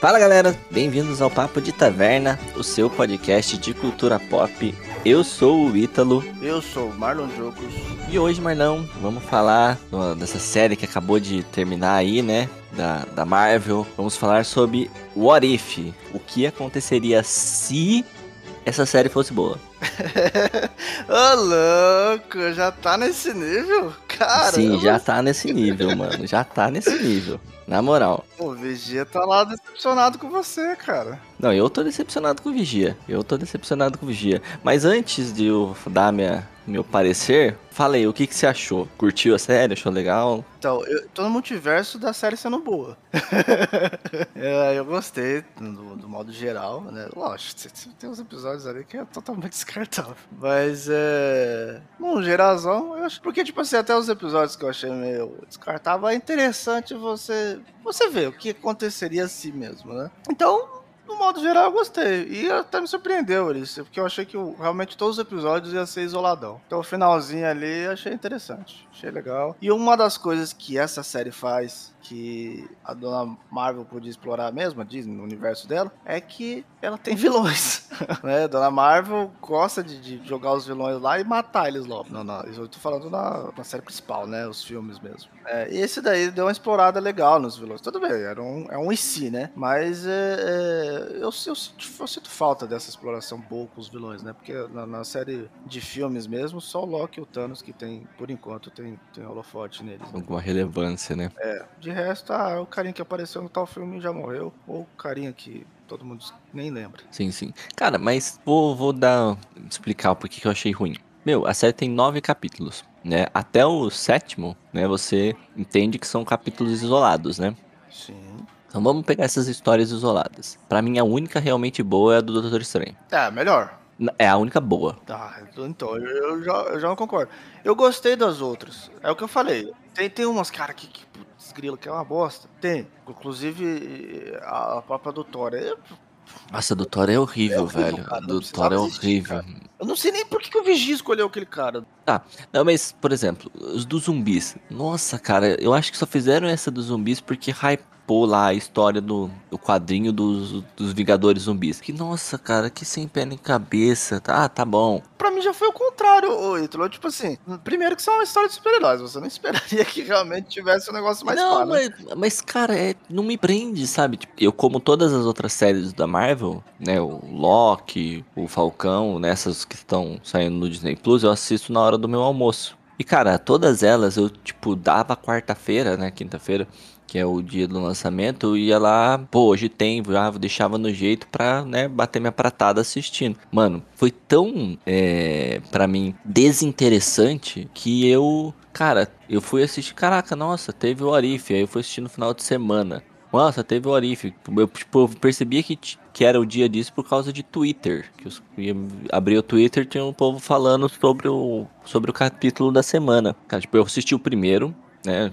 Fala galera, bem-vindos ao Papo de Taverna, o seu podcast de cultura pop. Eu sou o Ítalo. Eu sou o Marlon Jocos. E hoje, Marlon, vamos falar dessa série que acabou de terminar aí, né? Da, da Marvel. Vamos falar sobre What If. O que aconteceria se essa série fosse boa. Ô, louco, já tá nesse nível? Cara. Sim, já tá nesse nível, mano. Já tá nesse nível. Na moral. O Vigia tá lá decepcionado com você, cara. Não, eu tô decepcionado com o Vigia. Eu tô decepcionado com o Vigia. Mas antes de eu dar minha, meu parecer, falei, o que, que você achou? Curtiu a série? Achou legal? Então, eu tô no multiverso da série sendo boa. gostei do, do, modo geral, né? Lógico, tem uns episódios ali que é totalmente descartável. Mas, é. Num geralzão, eu acho. Porque, tipo assim, até os episódios que eu achei meio descartável, é interessante você. Você ver o que aconteceria assim mesmo, né? Então, no modo geral, eu gostei. E até me surpreendeu isso, porque eu achei que realmente todos os episódios iam ser isoladão. Então, o finalzinho ali, achei interessante. Achei legal. E uma das coisas que essa série faz que a dona Marvel podia explorar mesmo, a Disney, no universo dela, é que ela tem vilões. né? Dona Marvel gosta de, de, jogar os vilões lá e matar eles logo. Não, não, eu tô falando na, na série principal, né? Os filmes mesmo. É, e esse daí deu uma explorada legal nos vilões. Tudo bem, era um, é um si, né? Mas é, é, eu, eu, sinto, eu, sinto, falta dessa exploração boa com os vilões, né? Porque na, na, série de filmes mesmo, só o Loki e o Thanos que tem, por enquanto, tem, tem holofote neles. Né? Alguma relevância, né? É, de resto, ah, o carinha que apareceu no tal filme já morreu, ou o carinha que todo mundo nem lembra. Sim, sim. Cara, mas vou, vou dar. explicar o porquê que eu achei ruim. Meu, a série tem nove capítulos, né? Até o sétimo, né? Você entende que são capítulos isolados, né? Sim. Então vamos pegar essas histórias isoladas. Para mim, a única realmente boa é a do Doutor Estranho. É, melhor. É a única boa. Tá, então eu já, eu já não concordo. Eu gostei das outras. É o que eu falei. Tem, tem umas, cara, que, que grilo, que é uma bosta. Tem. Inclusive, a, a própria doutora. Nossa, a doutora é horrível, é horrível velho. Cara, a doutora é horrível. eu não sei nem por que, que o Vigia escolheu aquele cara. Tá, não, mas, por exemplo, os dos zumbis. Nossa, cara, eu acho que só fizeram essa dos zumbis porque hype pôr lá a história do, do quadrinho dos, dos Vingadores Zumbis. Que nossa, cara, que sem pé nem cabeça. Ah, tá bom. Pra mim já foi o contrário, ô Ítalo. Tipo assim, primeiro que isso é uma história de super-heróis. Você não esperaria que realmente tivesse um negócio mais Não, mas, mas, cara, é, não me prende, sabe? Tipo, eu, como todas as outras séries da Marvel, né? O Loki, o Falcão, nessas que estão saindo no Disney Plus, eu assisto na hora do meu almoço. E, cara, todas elas eu, tipo, dava quarta-feira, né? Quinta-feira que é o dia do lançamento, eu ia lá, pô, hoje tem, já deixava no jeito pra, né, bater minha pratada assistindo. Mano, foi tão, é, para mim, desinteressante que eu, cara, eu fui assistir, caraca, nossa, teve o Arif, aí eu fui assistir no final de semana. Nossa, teve o Arif. Eu, tipo, eu percebia que, que era o dia disso por causa de Twitter. Que eu abri o Twitter tinha um povo falando sobre o, sobre o capítulo da semana. Cara, tipo, eu assisti o primeiro, né?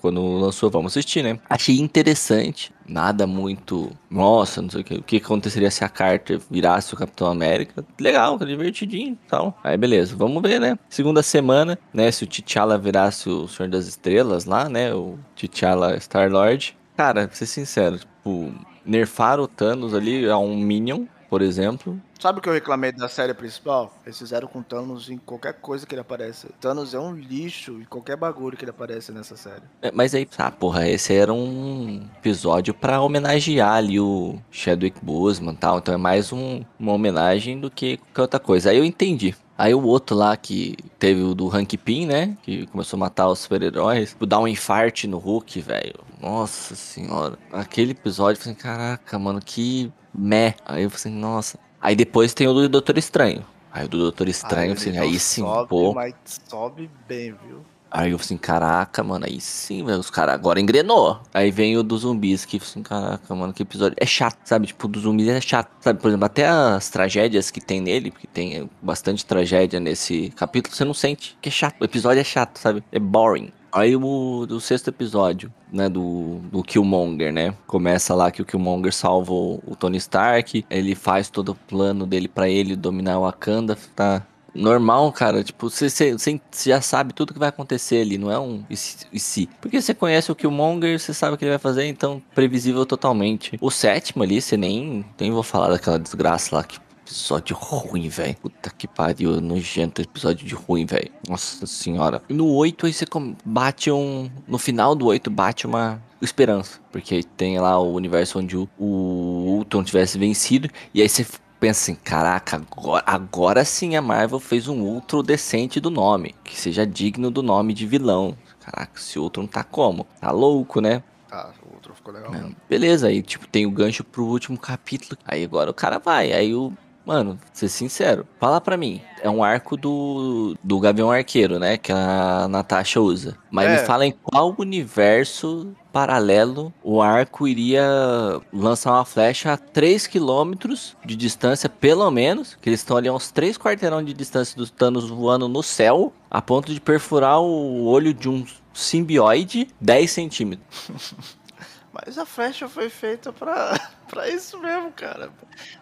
Quando lançou, vamos assistir, né? Achei interessante. Nada muito. Nossa, não sei o que. O que aconteceria se a Carter virasse o Capitão América? Legal, divertidinho e tal. Aí beleza, vamos ver, né? Segunda semana, né? Se o T'Challa virasse o Senhor das Estrelas lá, né? O T'Challa Star-Lord. Cara, pra ser sincero, tipo, nerfar o Thanos ali a um Minion, por exemplo, Sabe o que eu reclamei da série principal? Eles fizeram com Thanos em qualquer coisa que ele aparece. Thanos é um lixo em qualquer bagulho que ele aparece nessa série. É, mas aí, ah, porra, esse era um episódio para homenagear ali o Chadwick Boseman e tal. Então é mais um, uma homenagem do que qualquer outra coisa. Aí eu entendi. Aí o outro lá que teve o do Hank Pym, né? Que começou a matar os super-heróis. Dar um infarte no Hulk, velho. Nossa senhora. Aquele episódio, eu falei, caraca, mano, que meh. Aí eu falei assim, nossa. Aí depois tem o do Doutor Estranho. Aí o do Doutor Estranho, aí, assim, aí sim, sobe, pô. Mas sobe bem, viu? Aí eu assim, caraca, mano, aí sim, velho, os caras agora engrenou. Aí vem o dos zumbis, que assim, caraca, mano, que episódio. É chato, sabe? Tipo, dos zumbis é chato, sabe? Por exemplo, até as tragédias que tem nele, porque tem bastante tragédia nesse capítulo, você não sente, que é chato. O episódio é chato, sabe? É boring. Aí o do sexto episódio, né, do, do Killmonger, né? Começa lá que o Killmonger salva o, Tony Stark, ele faz todo o plano dele para ele dominar o Wakanda, tá? normal, cara. Tipo, você já sabe tudo que vai acontecer ali, não é um e se, e se. Porque você conhece o Killmonger, você sabe o que ele vai fazer, então previsível totalmente. O sétimo ali, você nem, nem vou falar daquela desgraça lá que episódio ruim, velho. Puta que pariu, nojento episódio de ruim, velho. Nossa senhora. No 8 aí você bate um. No final do 8 bate uma esperança. Porque tem lá o universo onde o, o Ultron tivesse vencido. E aí você pensa assim, caraca, agora, agora sim a Marvel fez um Ultron decente do nome. Que seja digno do nome de vilão. Caraca, esse Ultron tá como? Tá louco, né? Tá, o outro ficou legal. Beleza, aí tipo, tem o gancho pro último capítulo. Aí agora o cara vai. Aí o Mano, ser sincero, fala pra mim. É um arco do, do Gavião Arqueiro, né? Que a Natasha usa. Mas é. me fala em qual universo paralelo o arco iria lançar uma flecha a 3 km de distância, pelo menos. Que eles estão ali a uns 3 quarteirão de distância dos Thanos voando no céu, a ponto de perfurar o olho de um simbioide 10 centímetros. Mas a flecha foi feita pra, pra isso mesmo, cara.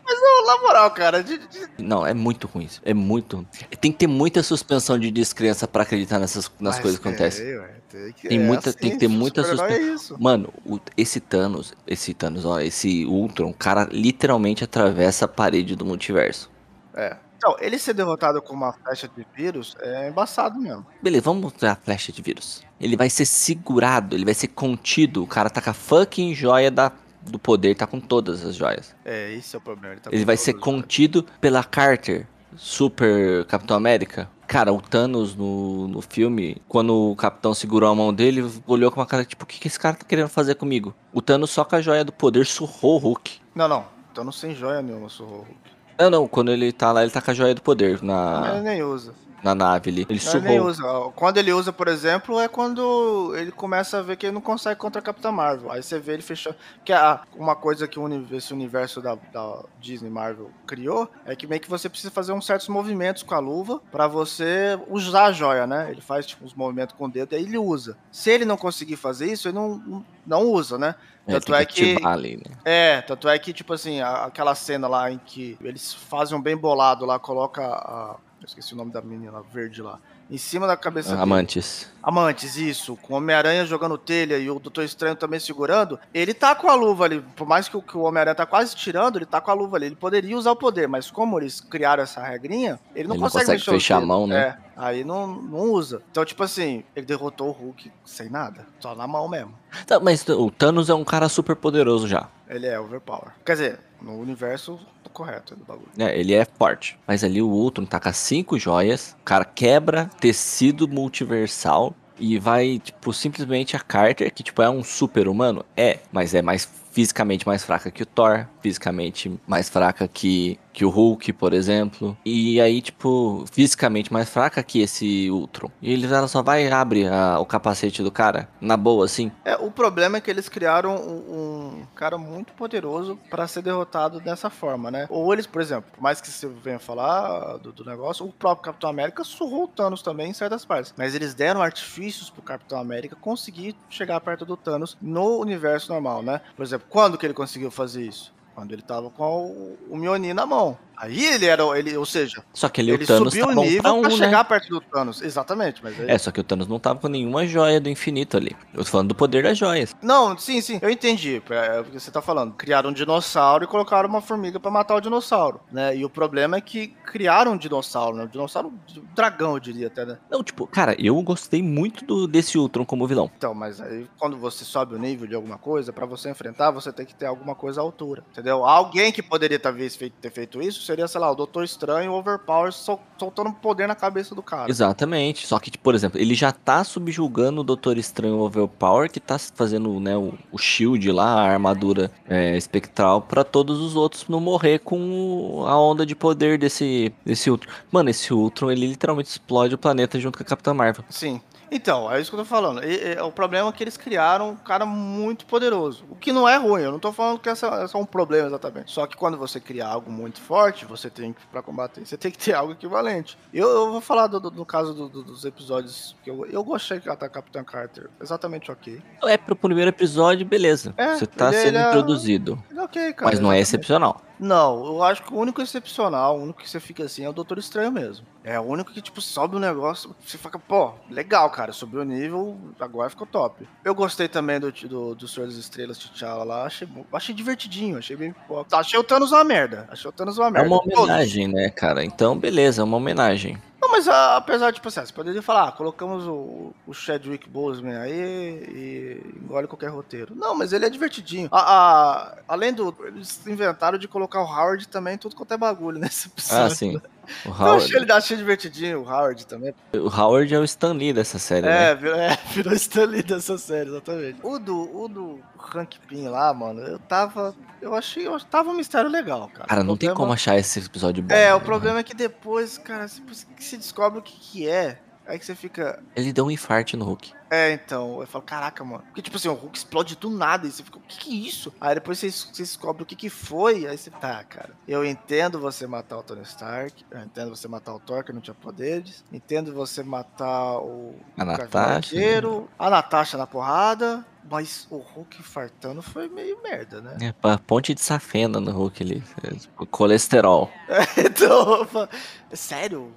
Mas não, na moral, cara. De, de... Não, é muito ruim isso. É muito. Tem que ter muita suspensão de descrença pra acreditar nessas nas Mas coisas que acontecem. Ué, tem, que, tem, é muita, assim, tem que ter muita suspensão. É Mano, o, esse Thanos, esse Thanos, ó, esse Ultron, o cara literalmente atravessa a parede do multiverso. É. Então, ele ser derrotado com uma flecha de vírus é embaçado mesmo. Beleza, vamos mostrar a flecha de vírus. Ele vai ser segurado, ele vai ser contido. O cara tá com a fucking joia da, do poder, tá com todas as joias. É, esse é o problema. Ele, tá ele vai ser contido pela Carter, Super Capitão América. Cara, o Thanos no, no filme, quando o Capitão segurou a mão dele, olhou com uma cara tipo: o que, que esse cara tá querendo fazer comigo? O Thanos só com a joia do poder surrou o Hulk. Não, não. Thanos sem joia nenhuma surrou o Hulk. Não, não, quando ele tá lá, ele tá com a joia do poder na. Ele nem usa. Na nave ali. Ele surrou. Ele usa. Quando ele usa, por exemplo, é quando ele começa a ver que ele não consegue contra a Capitã Marvel. Aí você vê ele fechando. Que é uma coisa que esse universo da, da, Disney Marvel criou é que meio que você precisa fazer uns certos movimentos com a luva para você usar a joia, né? Ele faz tipo, uns movimentos com o dedo e aí ele usa. Se ele não conseguir fazer isso, ele não, não usa, né? É, tanto é que. Ali, né? É, tanto é que, tipo assim, a, aquela cena lá em que eles fazem um bem bolado lá, coloca a. Eu esqueci o nome da menina verde lá em cima da cabeça Amantes. Dele. Amantes, isso. Com o Homem-Aranha jogando telha e o Doutor Estranho também segurando. Ele tá com a luva ali. Por mais que o, que o Homem-Aranha tá quase tirando, ele tá com a luva ali. Ele poderia usar o poder, mas como eles criaram essa regrinha, ele não ele consegue, não consegue fechar a mão, né? É, aí não, não usa. Então, tipo assim, ele derrotou o Hulk sem nada. Só na mão mesmo. Tá, mas o Thanos é um cara super poderoso já. Ele é overpower. Quer dizer, no universo correto do bagulho. É, ele é forte. Mas ali o Ultron tá com cinco joias, o cara quebra tecido multiversal e vai, tipo, simplesmente a Carter, que, tipo, é um super humano. É, mas é mais fisicamente mais fraca que o Thor, fisicamente mais fraca que que o Hulk, por exemplo. E aí, tipo, fisicamente mais fraca que esse Ultron. E ele ela só vai e abre a, o capacete do cara, na boa, assim. É, o problema é que eles criaram um, um cara muito poderoso para ser derrotado dessa forma, né? Ou eles, por exemplo, mais que você venha falar do, do, negócio, o próprio Capitão América surrou o Thanos também em certas partes. Mas eles deram artifícios pro Capitão América conseguir chegar perto do Thanos no universo normal, né? Por exemplo, quando que ele conseguiu fazer isso? Quando ele tava com o, o Mjolnir na mão. Aí ele era, ele, ou seja, só que ele, ele o Thanos subiu o nível pra, um, pra né? chegar perto do Thanos, exatamente. Mas aí... É, só que o Thanos não tava com nenhuma joia do infinito ali. Eu tô falando do poder das joias. Não, sim, sim, eu entendi. É, é o que você tá falando. Criaram um dinossauro e colocaram uma formiga para matar o dinossauro, né? E o problema é que criaram um dinossauro, né? Um dinossauro, um dragão, eu diria até, né? Não, tipo, cara, eu gostei muito do, desse Ultron como vilão. Então, mas aí quando você sobe o nível de alguma coisa, para você enfrentar, você tem que ter alguma coisa à altura, entendeu? Alguém que poderia talvez ter feito isso seria, sei lá, o Doutor Estranho Overpower sol, soltando poder na cabeça do cara. Exatamente. Só que, por exemplo, ele já tá subjugando o Doutor Estranho Overpower, que tá fazendo né, o, o shield lá, a armadura é, espectral, para todos os outros não morrer com a onda de poder desse, desse Ultron. Mano, esse Ultron, ele literalmente explode o planeta junto com a Capitã Marvel. Sim. Então, é isso que eu tô falando. E, e, o problema é que eles criaram um cara muito poderoso. O que não é ruim, eu não tô falando que essa, essa é um problema exatamente. Só que quando você cria algo muito forte, você tem que, pra combater, você tem que ter algo equivalente. Eu, eu vou falar do, do, do caso do, dos episódios que eu, eu gostei de a Capitã Carter. Exatamente ok. É pro primeiro episódio, beleza. É, você tá sendo é introduzido. É ok, cara. Mas não é excepcional. Não, eu acho que o único excepcional, o único que você fica assim é o Doutor Estranho mesmo. É o único que, tipo, sobe o negócio, você fica, pô, legal, cara, subiu o nível, agora ficou top. Eu gostei também do, do, do Senhor das Estrelas, T'Challa lá, achei, achei divertidinho, achei bem pop. Achei o Thanos uma merda, achei o Thanos uma É merda. uma Todos. homenagem, né, cara? Então, beleza, é uma homenagem. Não, mas a- apesar de, tipo assim, você poderia falar, ah, colocamos o, o Chadwick Boseman aí e engole qualquer roteiro. Não, mas ele é divertidinho. A, a- além do. Eles inventaram de colocar o Howard também, tudo quanto é bagulho nesse episódio. Ah, sim. O Eu achei, Howard, ele, achei divertidinho, o Howard também. o Howard é o Stan Lee dessa série, né? É, virou, é, virou Stanley dessa série, exatamente. O do, o do Hank Pym lá, mano, eu tava. Eu achei. Eu tava um mistério legal, cara. Cara, O não tem problema- como achar esse episódio bom. É, o né? problema é que depois, cara, se se descobre o que, que é. Aí que você fica. Ele deu um infarte no Hulk. É, então, eu falo, caraca, mano. Porque, tipo assim, o Hulk explode do nada. E você fica, o que que é isso? Aí depois você, você descobre o que que foi. Aí você, tá, cara. Eu entendo você matar o Tony Stark. Eu entendo você matar o Thor, que não tinha poderes. Entendo você matar o. A Natasha. Arqueiro, A Natasha na porrada. Mas o Hulk fartando foi meio merda, né? É, pa- ponte de safena no Hulk ali. É, tipo, colesterol. então, eu falo, sério?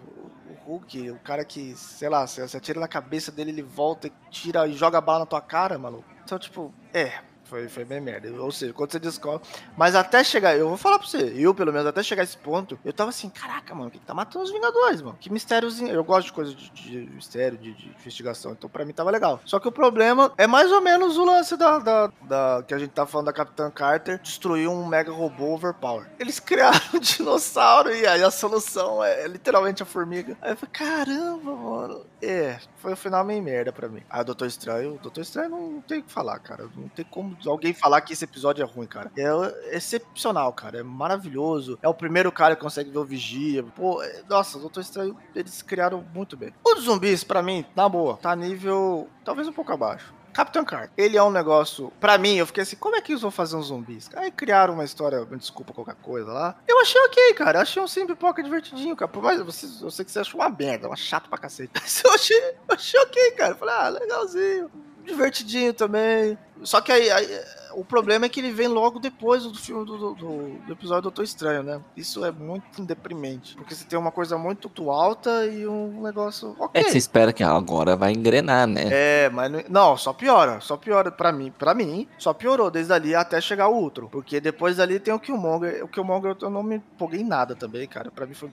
Hulk, o cara que, sei lá, você atira na cabeça dele, ele volta e tira e joga a bala na tua cara, maluco. Então, tipo, é, foi, foi bem merda. Ou seja, quando você descobre. Mas até chegar, eu vou falar pra você, eu pelo menos, até chegar a esse ponto, eu tava assim, caraca, mano, que tá matando os Vingadores, mano? Que mistériozinho. Eu gosto de coisa de, de mistério, de, de investigação, então pra mim tava legal. Só que o problema é mais ou menos o lance da, da, da- que a gente tá falando da Capitã Carter destruir um mega robô overpower. Eles criaram um dinossauro e aí a solução é, é literalmente a formiga. Aí eu falei, caramba, mano. É, foi o final meio merda pra mim. O Doutor Estranho, Doutor Estranho não, tem o que falar, cara. Não tem como alguém falar que esse episódio é ruim, cara. É excepcional, cara. É maravilhoso. É o primeiro cara que consegue ver o Vigia. Pô, é- nossa, Doutor Estranho, eles criaram muito bem. O dos zumbis, pra mim, na boa, tá nível talvez um pouco abaixo. Capitão Carter, ele é um negócio. Pra mim, eu fiquei assim: como é que eles vão fazer uns zumbis? Aí criaram uma história, me desculpa qualquer coisa lá. Eu achei ok, cara. Eu achei um sim pipoca divertidinho, cara. Por mais você, eu sei que você achou uma merda, uma chato pra cacete. Mas eu achei, achei ok, cara. Eu falei, ah, legalzinho. Divertidinho também. Só que aí, aí, o problema é que ele vem logo depois do filme do, do, do- episódio do Doutor Estranho, né? Isso é muito deprimente. Porque você tem uma coisa muito alta e um negócio. Ok. É que você espera que agora vai engrenar, né? É, mas não, não, só piora, só piora pra mim, para mim, só piorou desde ali até chegar o outro, porque depois dali tem o Killmonger, o Killmonger eu não me empolguei em nada também, cara, pra mim foi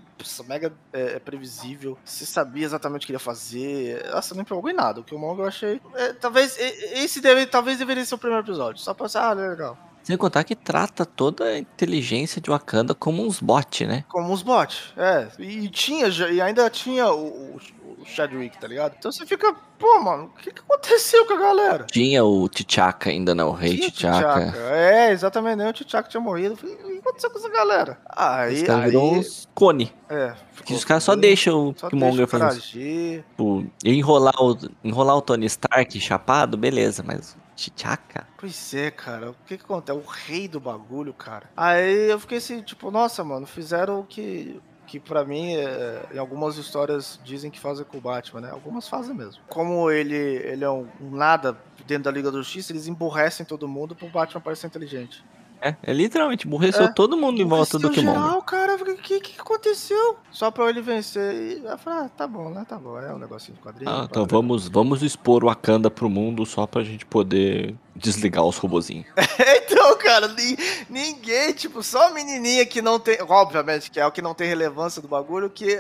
mega é, é, previsível, você sabia exatamente o que ele ia fazer, nossa, não me empolgou em nada, o Killmonger eu achei, é, talvez, esse deve, talvez deveria ser o primeiro episódio, só pra pensar, ah, legal, Sem contar que trata toda a inteligência de Wakanda como uns bots, né? como uns bots, é, e tinha, e ainda tinha o, o, o Chadwick, tá ligado? Então você fica, pô, mano, o que, que aconteceu com a galera? Tinha o T'Chaka ainda, não, o rei T'Chaka. É, exatamente, nem o T'Chaka tinha morrido. Falei, o que aconteceu com essa galera? Aí, Os caras aí viram uns cone. é, Que os caras só deixam o Killmonger fazer isso. Tipo, enrolar o, enrolar o Tony Stark chapado, beleza, mas o T'Chaka? Pois é, cara, o que que acontece? O rei do bagulho, cara. Aí eu fiquei assim, tipo, nossa, mano, fizeram o que... Que pra mim, é, em algumas histórias dizem que fazem com o Batman, né? Algumas fazem mesmo. Como ele, ele é um, um nada dentro da Liga da Justiça, eles emborrecem todo mundo pro Batman parecer inteligente. É, é literalmente, burreceu É, todo mundo em volta do Killmonger. geral, cara, o que, que aconteceu? Só pra ele vencer. E eu falei, ah, tá bom, né? Tá bom. É um negocinho de quadrinho. Ah, então vamos, vamos expor o Wakanda pro mundo só pra gente poder desligar os robozinhos. então, cara, ni- ninguém, tipo, só a menininha que não tem. Obviamente, que é o que não tem relevância do bagulho, que,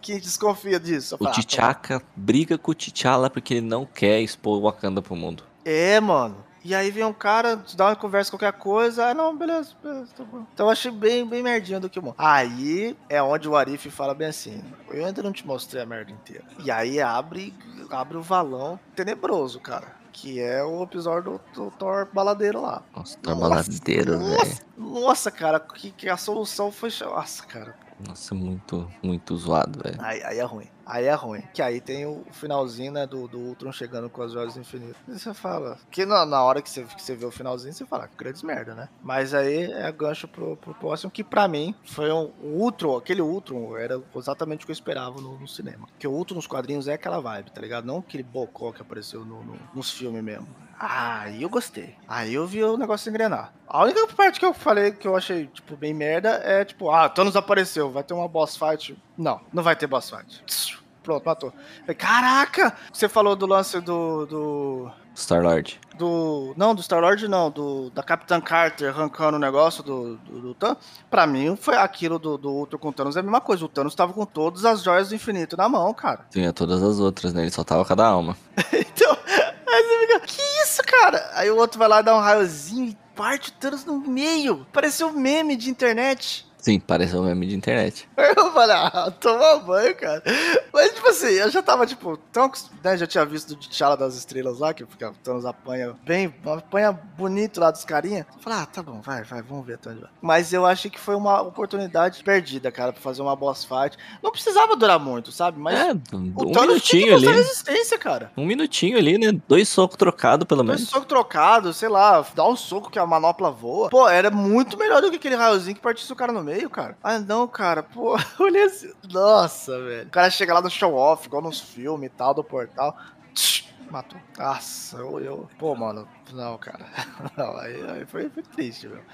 que desconfia disso. O falei, ah, T'Chaka briga com o T'Challa porque ele não quer expor o Wakanda pro mundo. É, mano. E aí vem um cara, dá uma conversa qualquer coisa, ah, não, beleza, beleza, tá bom. Então eu achei bem, bem merdinha do que o Aí é onde o Arif fala bem assim, eu ainda não te mostrei a merda inteira. E aí abre, abre o valão tenebroso, cara. Que é o episódio do, do Thor baladeiro lá. Nossa, tá baladeiro, velho. nossa, nossa, cara, que, que a solução foi. Nossa, cara. Nossa, muito, muito zoado, velho. Aí, aí é ruim. Aí é ruim. Que aí tem o finalzinho, né, do, do Ultron chegando com as joias do infinito. E você fala. Que na, na hora que você, que você vê o finalzinho, você fala, grandes merda, né? Mas aí é gancho pro, pro próximo, que pra mim foi um o Ultron, aquele Ultron era exatamente o que eu esperava no, no cinema. Porque o Ultron nos quadrinhos é aquela vibe, tá ligado? Não aquele bocó que apareceu no, no- nos filmes mesmo. Aí eu gostei. Aí eu vi o negócio engrenar. A única parte que eu falei que eu achei, tipo, bem merda é, tipo, ah, Thanos apareceu, vai ter uma boss fight. Não, não vai ter boss fight. Pronto, matou. Caraca! Você falou do lance do. do... Star-Lord. Do. Não, do Star-Lord não, do. Da Capitã Carter arrancando o negócio do, do, do Thanos. Pra mim, foi aquilo do, do Ultron com o Thanos é a mesma coisa. O Thanos tava com todas as joias do infinito na mão, cara. Tinha todas as outras, né? Ele só tava com cada alma. então, aí você fica, que isso, cara? Aí o outro vai lá dar um raiozinho e parte o Thanos no meio. Pareceu um meme de internet. Sim, parece um meme de internet. Eu falei, ah, toma banho, cara. Mas, tipo assim, eu já tava, tipo, tão, né, já tinha visto o T'Challa das Estrelas lá, que fica, Thanos apanha bem, apanha bonito lá dos carinha. Eu falei, ah, tá bom, vai, vai, vamos ver até onde vai. Mas eu achei que foi uma oportunidade perdida, cara, pra fazer uma boss fight. Não precisava durar muito, sabe? Mas é, um minutinho ali. resistência, cara. Um minutinho ali, né? Dois socos trocados, pelo menos. Dois socos trocados, sei lá, dá um soco que a manopla voa. Pô, era muito melhor do que aquele raiozinho que partisse o cara no meio, cara. Ah, não, cara, pô, olha assim. Nossa, velho. O cara chega lá no show-off, igual nos filmes e tal, do portal. Tch, matou. Nossa, eu, eu. Pô, mano, não, cara. Não, aí, aí foi, foi triste, velho.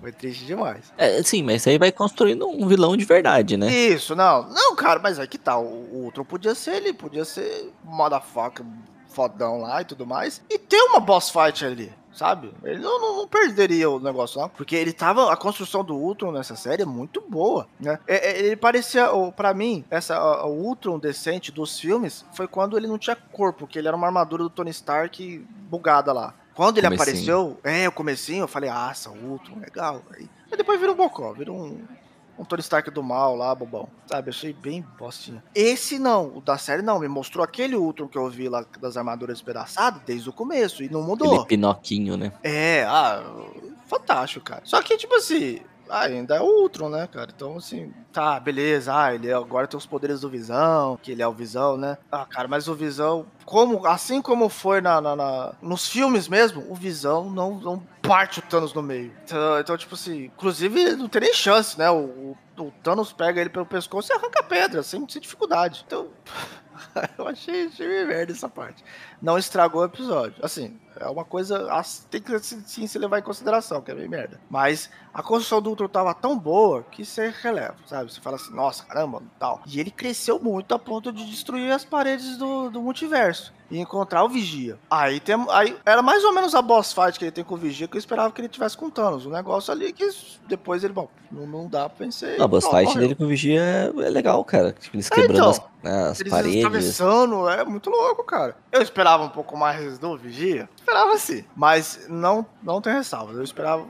Foi triste demais. É, sim, mas aí vai construindo um vilão de verdade, né? Isso, não. Não, cara, mas aí que tal? Tá, o, o outro podia ser ele, podia ser motherfucker fodão lá e tudo mais. E ter uma boss fight ali sabe? Ele não, não, não, perderia o negócio lá, porque ele tava. A construção do Ultron nessa série é muito boa, né? É, é, ele parecia, para mim, essa o Ultron decente dos filmes foi quando ele não tinha corpo, que ele era uma armadura do Tony Stark bugada lá. Quando ele comecinho. apareceu, é, o comecinho, eu falei, ah, essa Ultron, legal. Aí, aí depois vira um bocó, vira um, um Tony Stark do mal lá, bobão. Sabe, achei bem bostinha. Esse não, o da série não, me mostrou aquele Ultron que eu vi lá das armaduras despedaçadas desde o começo e não mudou. Aquele Pinoquinho, né? É, ah, fantástico, cara. Só que, tipo assim, ainda é o Ultron, né, cara? Então, assim, tá, beleza. Ah, ele agora tem os poderes do Visão, que ele é o Visão, né? Ah, cara, mas o Visão, como, assim como foi na, na, na nos filmes mesmo, o Visão não, não parte o Thanos no meio. Então, então, tipo assim, inclusive não tem nem chance, né? O, o, o Thanos pega ele pelo pescoço e arranca a pedra, sem, sem dificuldade. Então. eu achei, achei merda essa parte. Não estragou o episódio. Assim, é uma coisa. Tem que sim se levar em consideração, que é bem merda. Mas a construção do Ultron tava tão boa que você releva, sabe? Você fala assim, nossa, caramba, tal. E ele cresceu muito a ponto de destruir as paredes do, do multiverso e encontrar o Vigia. Aí tem, aí era mais ou menos a boss fight que ele tem com o Vigia que eu esperava que ele tivesse com o Thanos. Um negócio ali que depois ele, bom, não, não dá pra pensar. A boss fight morreu. dele com o Vigia é, é legal, cara. Tipo, eles é, quebrando então, as, né, as eles paredes. atravessando, é muito louco, cara. Eu esperava um pouco mais do Vigia. Esperava sim, mas não, não tem ressalvas. Eu esperava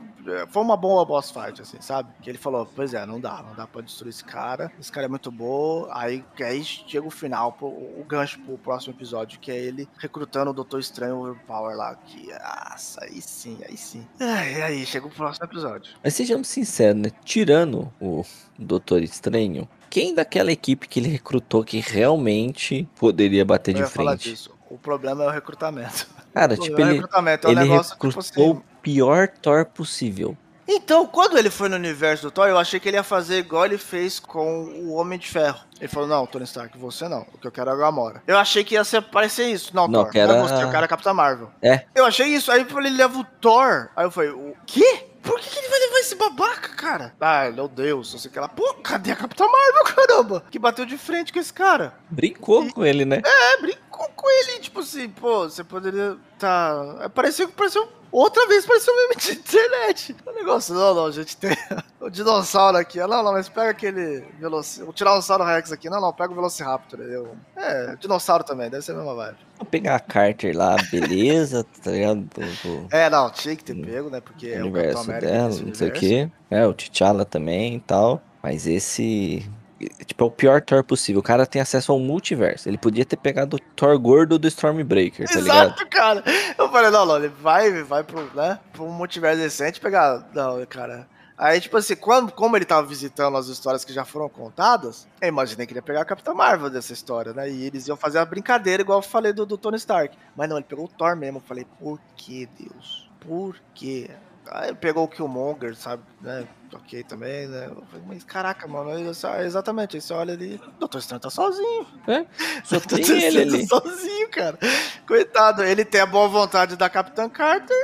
foi uma boa boss fight, assim, sabe? Que ele falou, pois é, não dá, não dá pra destruir esse cara. Esse cara é muito bom. Aí, aí chega o final, o gancho pro próximo episódio, que é ele recrutando o Doutor Estranho Overpower lá. Que, nossa, aí sim, aí sim. E aí, chega o próximo episódio. Mas sejamos sinceros, né? Tirando o Doutor Estranho, quem daquela equipe que ele recrutou que realmente poderia bater de frente? O problema é o recrutamento. Cara, tipo, ele, é um ele negócio, recrutou tipo assim, o pior Thor possível. Então, quando ele foi no universo do Thor, eu achei que ele ia fazer igual ele fez com o Homem de Ferro. Ele falou, não, Tony Stark, você não. O que eu quero é a Gamora. Eu achei que ia ser, parecer isso. Não, não Thor, era... não é você, eu quero a Capitã Marvel. É. Eu achei isso, aí ele leva o Thor. Aí eu falei, o quê? Por que, que, ele vai esse babaca, cara? Ah, meu Deus, eu sei que ela. Pô, cadê a Capitã Marvel, caramba? Que bateu de frente com esse cara. Brincou e... com ele, né? É, brincou com ele. Tipo assim, pô, você poderia. Tá. É, parecia, parecia Outra vez pareceu um meme de internet. O negócio, não, não, a gente tem o dinossauro aqui. Não, não, mas pega aquele Veloci... o Tiranossauro Rex aqui. Não, não, pega o Velociraptor. Eu... É, dinossauro também, deve ser a mesma vibe. Vou pegar a Carter lá, beleza, tá ligado? É, não, tinha que ter pego, né? Porque é o universo dela, não sei o quê. É, o T'Challa também e tal. Mas esse Tipo, é o pior Thor possível. O cara tem acesso ao multiverso. Ele podia ter pegado o Thor gordo do Stormbreaker, tá ligado? Exato, cara. Eu falei, não, não, ele vai, vai pro, né, pro multiverso decente pegar. Não, cara. Aí, tipo assim, quando, como ele tava visitando as histórias que já foram contadas, eu imaginei que ele ia pegar a Capitã Marvel dessa história, né? E eles iam fazer a brincadeira, igual eu falei do, do Tony Stark. Mas não, ele pegou o Thor mesmo. Eu falei, por que, Deus? Por quê? Aí pegou o Killmonger, sabe, né? Ok também, né? Eu falei, mas caraca, mano, ah, exatamente, aí você olha ali, o Doutor Estranho tá sozinho. É, só Doutor tem ele Estranho ali. tá sozinho, cara. Coitado, ele tem a boa vontade da Capitã Carter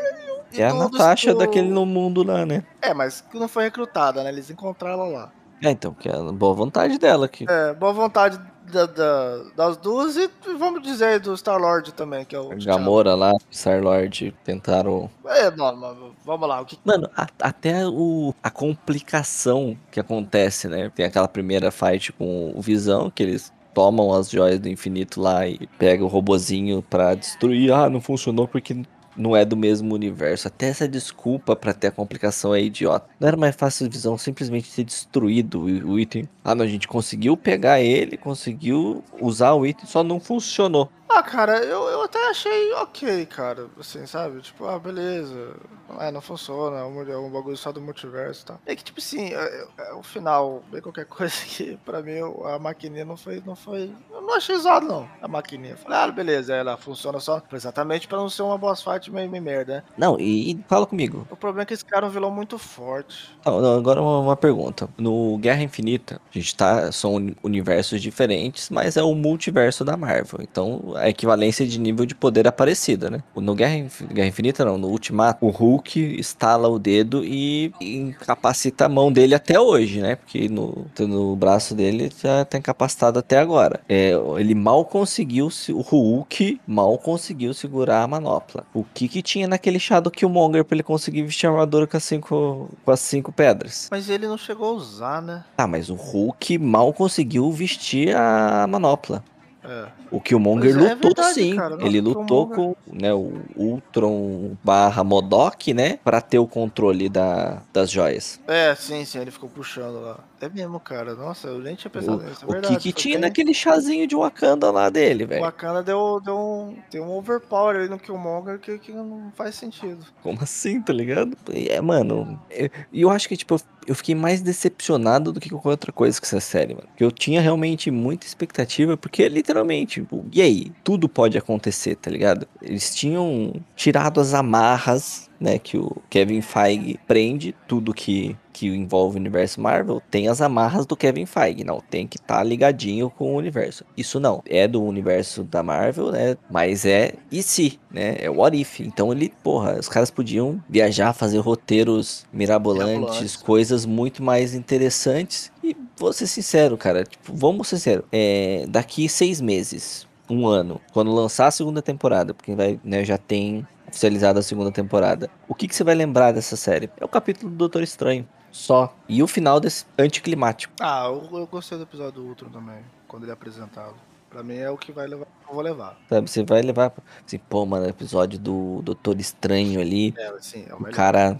e, e É a Natasha do- daquele no mundo lá, né? É, mas que não foi recrutada, né? Eles encontraram ela lá. É, então, que é a boa vontade dela aqui. É, boa vontade da- da- das duas e vamos dizer do Star-Lord também, que é o... Gamora lá, Star-Lord tentaram. É, não, não, vamos lá, o que... Mano, a- até o, a complicação que acontece, né? Tem aquela primeira fight com o Visão, que eles tomam as joias do infinito lá e pegam o robozinho pra destruir. Ah, não funcionou porque não é do mesmo universo. Até essa desculpa pra ter a complicação é idiota. Não era mais fácil o Visão simplesmente ter destruído o item. Ah, não, a gente conseguiu pegar ele, conseguiu usar o item, só não funcionou. Ah, cara, eu, eu até achei ok, cara, assim, sabe? Tipo, ah, beleza, é, não funciona, é um, é bagulho só do multiverso e tal. É que, tipo assim, é, é, o final, bem qualquer coisa que, pra mim, a maquininha não foi, não foi, eu não achei zoado, não, a maquininha. Falei, ah, beleza, ela funciona só, exatamente pra não ser uma boss fight meio, meio merda, né? Não, e, e fala comigo. O problema é que esse cara é um vilão muito forte. Não, não, agora uma, uma pergunta. No Guerra Infinita, a gente tá. São uni- universos diferentes, mas é o multiverso da Marvel. Então, a equivalência de nível de poder é parecida, né? No Guerra, Inf- Guerra Infinita, não, no Ultimato, o Hulk estala o dedo e incapacita a mão dele até hoje, né? Porque no, no braço dele já tá incapacitado até agora. É, ele mal conseguiu, se- o Hulk mal conseguiu segurar a manopla. O que que tinha naquele chá do Killmonger pra ele conseguir vestir a armadura com as cinco, com as cinco pedras? Mas ele não chegou a usar, né? Ah, mas o Hulk mal conseguiu vestir a manopla. É. O Killmonger Pois é, é lutou verdade, sim. cara. Nossa, Ele lutou Killmonger- com né, o Ultron barra Modok, né? Pra ter o controle da, das joias. É, sim, sim, ele ficou puxando lá. É mesmo, cara. Nossa, eu nem tinha pensado nisso. É O verdade. que que tinha bem- naquele chazinho de Wakanda lá dele, O velho? Wakanda deu, deu um, tem um overpower aí no Killmonger que, que não faz sentido. Como assim, tá ligado? É, mano, eu, e eu acho que, tipo, eu- fiquei mais decepcionado do que qualquer outra coisa com essa série, mano. Porque eu tinha realmente muita expectativa, porque literalmente, tipo, e aí? Tudo pode acontecer, tá ligado? Eles tinham tirado as amarras, né, que o Kevin Feige prende tudo que, que envolve o universo Marvel, tem as amarras do Kevin Feige, não, tem que estar ligadinho com o universo. Isso não, é do universo da Marvel, né, mas é e se, né, é o What If. Então ele, porra, os caras podiam viajar, fazer roteiros mirabolantes, Mirabolantes. coisas muito mais interessantes. E vou ser sincero, cara, tipo, vamos ser sincero, é, daqui seis meses, um ano, quando lançar a segunda temporada, porque vai, né, já tem oficializada a segunda temporada. O que, que você vai lembrar dessa série? É o capítulo do Doutor Estranho. Só. E o final desse anticlimático. Ah, eu, eu gostei do episódio do Ultron também, quando ele é apresentado. Pra mim é o que vai levar, eu vou levar. Sabe? Você vai levar. Assim, pô, mano, o episódio do Doutor Estranho ali. É, assim, é o O cara,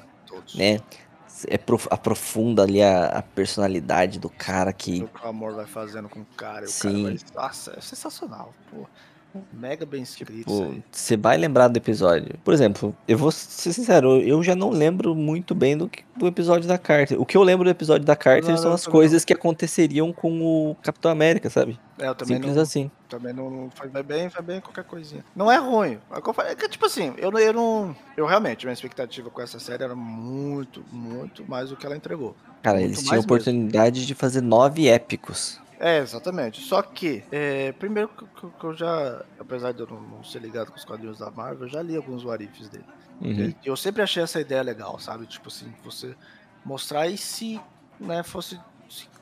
né? É prof- aprofunda ali a, a personalidade do cara que. O que o amor vai fazendo com o cara, e o Sim. cara vai... Nossa, é sensacional, pô. Mega bem escrito aí. você vai lembrar do episódio. Por exemplo, eu vou ser sincero, eu já não lembro muito bem do, que- do episódio da Carter. O que eu lembro do episódio da Carter Não, são não, as coisas que aconteceriam com o Capitão América, sabe? É, eu também Simples não, assim. também não, não vai bem, vai bem qualquer coisinha. Não é ruim. É, é tipo assim, eu, não- eu não. Eu realmente, minha expectativa com essa série era muito, muito mais do que ela entregou. Cara, Muito eles tinham a mesmo. oportunidade de fazer nove épicos. É, exatamente. Só que, é, primeiro que, eu já, apesar de eu não, não ser ligado com os quadrinhos da Marvel, eu já li alguns warifs dele. Uhum. E Eu sempre achei essa ideia legal, sabe? Tipo assim, você mostrar e se, né, fosse.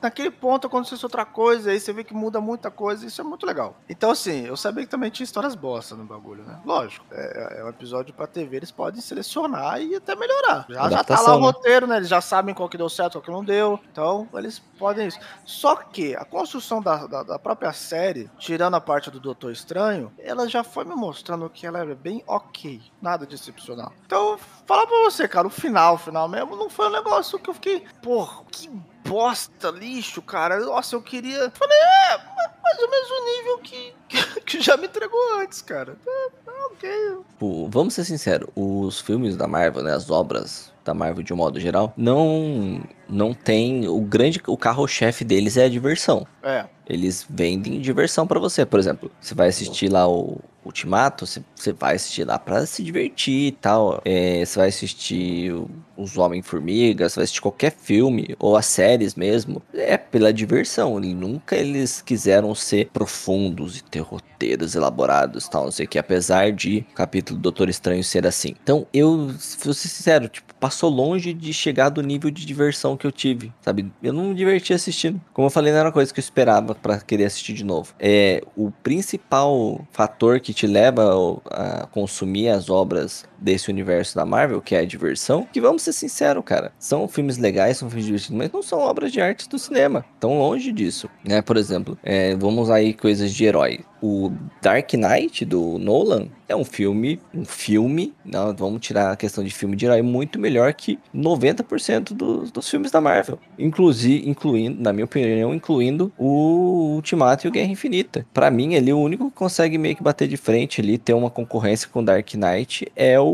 Naquele ponto acontecesse outra coisa, aí você vê que muda muita coisa, isso é muito legal. Então, assim, eu sabia que também tinha histórias bosta no bagulho, né? Lógico, é, é um episódio pra TV, eles podem selecionar e até melhorar. Já, já tá lá o né? roteiro, né? Eles já sabem qual que deu certo, qual que não deu. Então, eles podem isso. Só que a construção da, da, da própria série, tirando a parte do Doutor Estranho, ela já foi me mostrando que ela é bem ok. Nada de excepcional. Então, falar pra você, cara, o final, o final mesmo, não foi um negócio que eu fiquei, porra, que bosta, lixo, cara. Nossa, eu queria. Falei, é, mais ou menos o nível que, que, já me entregou antes, cara. É, ok. Tipo, vamos ser sinceros, os filmes da Marvel, né, as obras da Marvel de um modo geral, não não tem o grande o carro-chefe deles é a diversão. É. Eles vendem diversão pra você, por exemplo, você vai assistir lá o Ultimato, você, você vai assistir lá pra se divertir e tal. É, você vai assistir os Homem-Formiga, você vai assistir qualquer filme, ou as séries mesmo. É pela diversão. E nunca eles quiseram ser profundos e ter roteiros elaborados e tal, não sei o que. Apesar de o capítulo do Doutor Estranho ser assim. Então, eu, vou ser sincero, tipo, passou longe de chegar do nível de diversão que eu tive, sabe? Eu não me diverti assistindo. Como eu falei, não era uma coisa que eu esperava pra querer assistir de novo. É, o principal fator que te leva a consumir as obras desse universo da Marvel, que é a diversão, que vamos ser sinceros, cara, são filmes legais, são filmes divertidos, mas não são obras de arte do cinema. Tão longe disso, né? Por exemplo, é, vamos aí coisas de herói. O Dark Knight do Nolan é um filme, um filme, não, vamos tirar a questão de filme de herói, muito melhor que 90% dos, dos filmes da Marvel. Inclusive, incluindo, na minha opinião, incluindo o Ultimato e o Guerra Infinita. Pra mim, ali, o único que consegue meio que bater de frente ali, ter uma concorrência com Dark Knight é o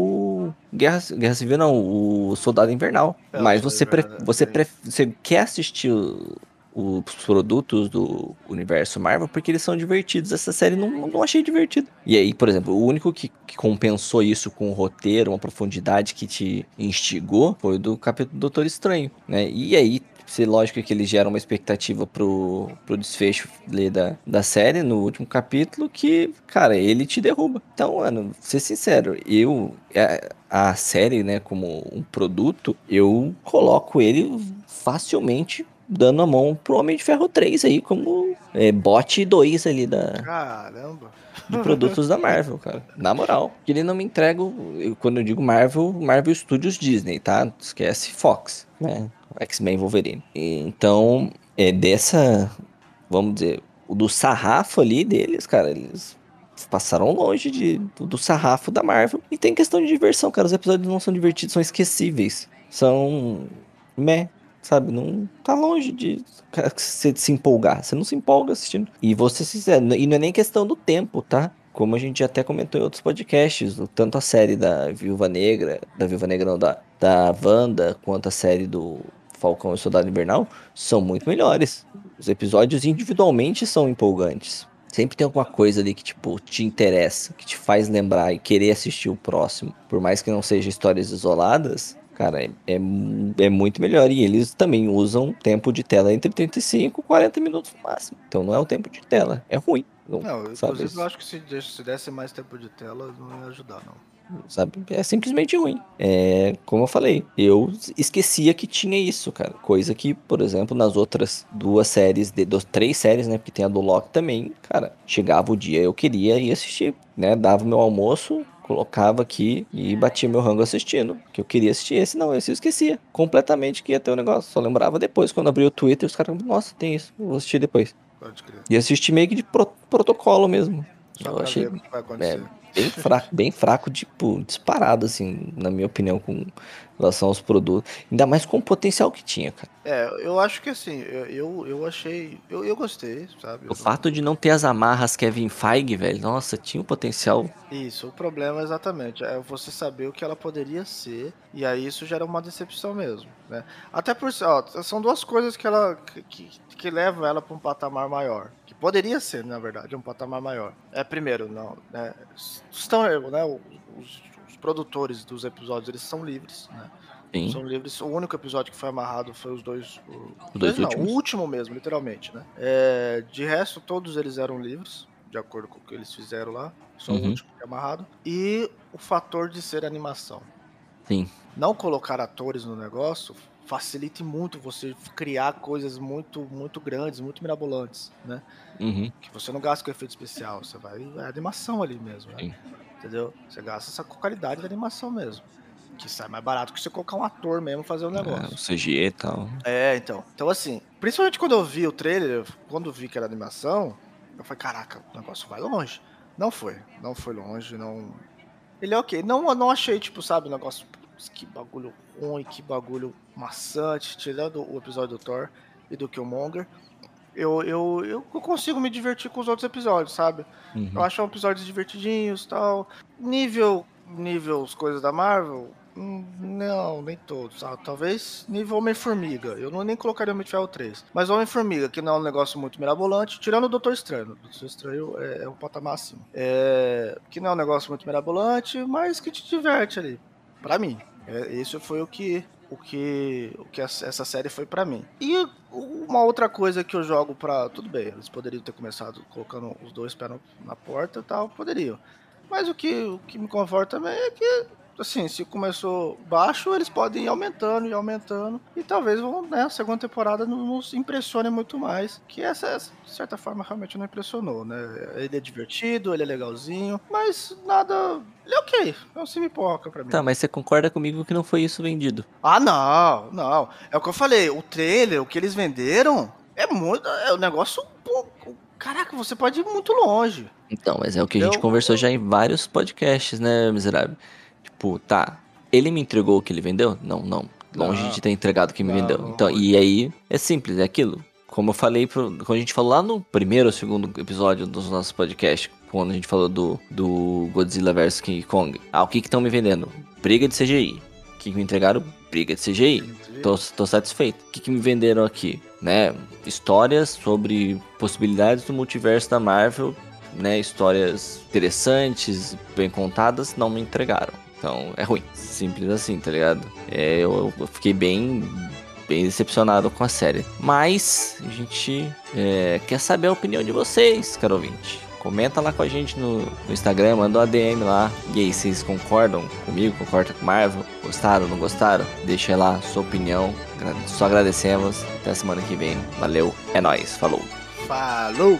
Guerra, Guerra Civil, não, o Soldado Invernal. É, o Mas você, pre- Invernal, você, sim. pre- você quer assistir o- os produtos do universo Marvel porque eles são divertidos. Essa série não, não achei divertida. E aí, por exemplo, o único que, que compensou isso com um roteiro, uma profundidade que te instigou foi o do capítulo do Doutor Estranho, né? E aí, se lógico que eles geram uma expectativa pro, pro desfecho da, da série no último capítulo que, cara, ele te derruba. Então, mano, ser sincero, eu a, a série, né, como um produto, eu coloco ele facilmente dando a mão pro Homem de Ferro 3 aí, como é, bot 2 ali da, Caramba. de produtos da Marvel, cara. Na moral. Que ele não me entrega, eu- quando eu digo Marvel, Marvel Studios Disney, tá? Esquece Fox, né? X-Men Wolverine. Então, é dessa, vamos dizer, o do sarrafo ali deles, cara, eles passaram longe de, do, do sarrafo da Marvel. E tem questão de diversão, cara. Os episódios não são divertidos, são esquecíveis. São. meh. Sabe, não tá longe de você se empolgar. Você não se empolga assistindo. E você se e não é nem questão do tempo, tá? Como a gente até comentou em outros podcasts, tanto a série da Viúva Negra, da Viúva Negra não, da, da Wanda, quanto a série do Falcão e Soldado Invernal, são muito melhores. Os episódios individualmente são empolgantes. Sempre tem alguma coisa ali que, tipo, te interessa, que te faz lembrar e querer assistir o próximo. Por mais que não sejam histórias isoladas, cara, é, é, é muito melhor. E eles também usam tempo de tela entre 35 e 40 minutos no máximo. Então não é o tempo de tela, é ruim. Não, Não, inclusive eu acho que se, se desse mais tempo de tela, não ia ajudar, não. Sabe? É simplesmente ruim. É, como eu falei, eu esquecia que tinha isso, cara. Coisa que, por exemplo, nas outras duas séries, de, dos, três séries, né? Porque tem a do Loki também, cara. Chegava o dia, eu queria ir assistir, né? Dava meu almoço, colocava aqui e batia meu rango assistindo. Que eu queria assistir esse, não, esse eu esquecia. Completamente que ia ter o negócio. Só lembrava depois, quando abri o Twitter, os caras, nossa, tem isso, vou assistir depois. Pode crer. E assisti meio que de pro- protocolo mesmo. Só Eu achei ver o que vai acontecer. Bem fraco, bem fraco, tipo, disparado, assim, na minha opinião, com relação aos produtos. Ainda mais com o potencial que tinha, cara. É, eu acho que assim, eu, eu, achei. Eu, eu gostei, sabe? O Eu- fato de não ter as amarras Kevin Feige, velho, nossa, tinha um potencial. Isso, o problema é exatamente é você saber o que ela poderia ser, e aí isso gera uma decepção mesmo, né? Até por ó, são duas coisas que ela que, que, levam ela para um patamar maior, que poderia ser, na verdade, um patamar maior. É primeiro, não, né? Estão, né, os produtores dos episódios, eles são livres, né? Sim. São livres. O único episódio que foi amarrado foi os dois. o- Os dois não, últimos? O último mesmo, literalmente, né? É, de resto, todos eles eram livres, de acordo com o que eles fizeram lá. Só Uhum. o último que é amarrado. E o fator de ser animação. Sim. Não colocar atores no negócio facilite muito você criar coisas muito muito grandes, muito mirabolantes, né? Uhum. Que você não gasta com efeito especial, você vai é animação ali mesmo, né? Entendeu? Você gasta essa qualidade da animação mesmo. Que sai mais barato que você colocar um ator mesmo fazer o É, negócio. o CG e tal. É, então. Então, assim, principalmente quando eu vi o trailer, quando vi que era animação, eu falei, caraca, o negócio vai longe. Não foi. Não foi longe, não. Ele é ok. Não, não achei, tipo, sabe, o negócio. Que bagulho ruim, que bagulho maçante, tirando o episódio do Thor e do Killmonger. Eu, eu, eu consigo me divertir com os outros episódios, sabe? Uhum. Eu acho episódios divertidinhos tal. Nível. Nível as coisas da Marvel. Hum, não, nem todos. Ah, talvez nível Homem-Formiga. Eu não nem colocaria Homem de Ferro 3. Mas Homem-Formiga, que não é um negócio muito mirabolante, tirando o Doutor Estranho. O Doutor Estranho é, é um patamar acima. É, que não é um negócio muito mirabolante, mas que te diverte ali. Pra mim. É, isso foi o que o que, o que essa série foi para mim. E uma outra coisa que eu jogo pra. Tudo bem, eles poderiam ter começado colocando os dois pés na porta e tal, poderiam. Mas o que, o que me conforta também é que assim, se começou baixo, eles podem ir aumentando e aumentando. E talvez né, a segunda temporada nos impressione muito mais. Que essa, de certa forma, realmente não impressionou, né? Ele é divertido, ele é legalzinho, mas nada. Ele é ok, é um semipoca pra mim. Tá, mas você concorda comigo que não foi isso vendido? Ah, não, não. É o que eu falei, o trailer, o que eles venderam, é muito. É um negócio. Caraca, você pode ir muito longe. Então, mas é o que a gente eu, conversou já em vários podcasts, né, miserável? Tipo, tá, ele me entregou o que ele vendeu? Não, não. Longe não, de ter entregado o que me não, vendeu. Então, e aí é simples, é aquilo. Como eu falei, quando a gente falou lá no primeiro ou segundo episódio dos nossos podcasts, quando a gente falou do, do Godzilla vs King Kong. Ah, o que que estão me vendendo? Briga de CGI. O que, que me entregaram? Briga de CGI. Tô, tô satisfeito. O que, que me venderam aqui? Né? Histórias sobre possibilidades do multiverso da Marvel, né? Histórias interessantes, bem contadas, não me entregaram. Então é ruim. Simples assim, tá ligado? É, eu, eu fiquei bem bem decepcionado com a série. Mas a gente é, quer saber a opinião de vocês, caro ouvinte. Comenta lá com a gente no, no Instagram, manda um ADM lá. E aí, vocês concordam comigo? Concordam com Marvel? Gostaram, não gostaram? Deixa lá sua opinião. Só agradecemos. Até semana que vem. Valeu, é nóis. Falou. Falou!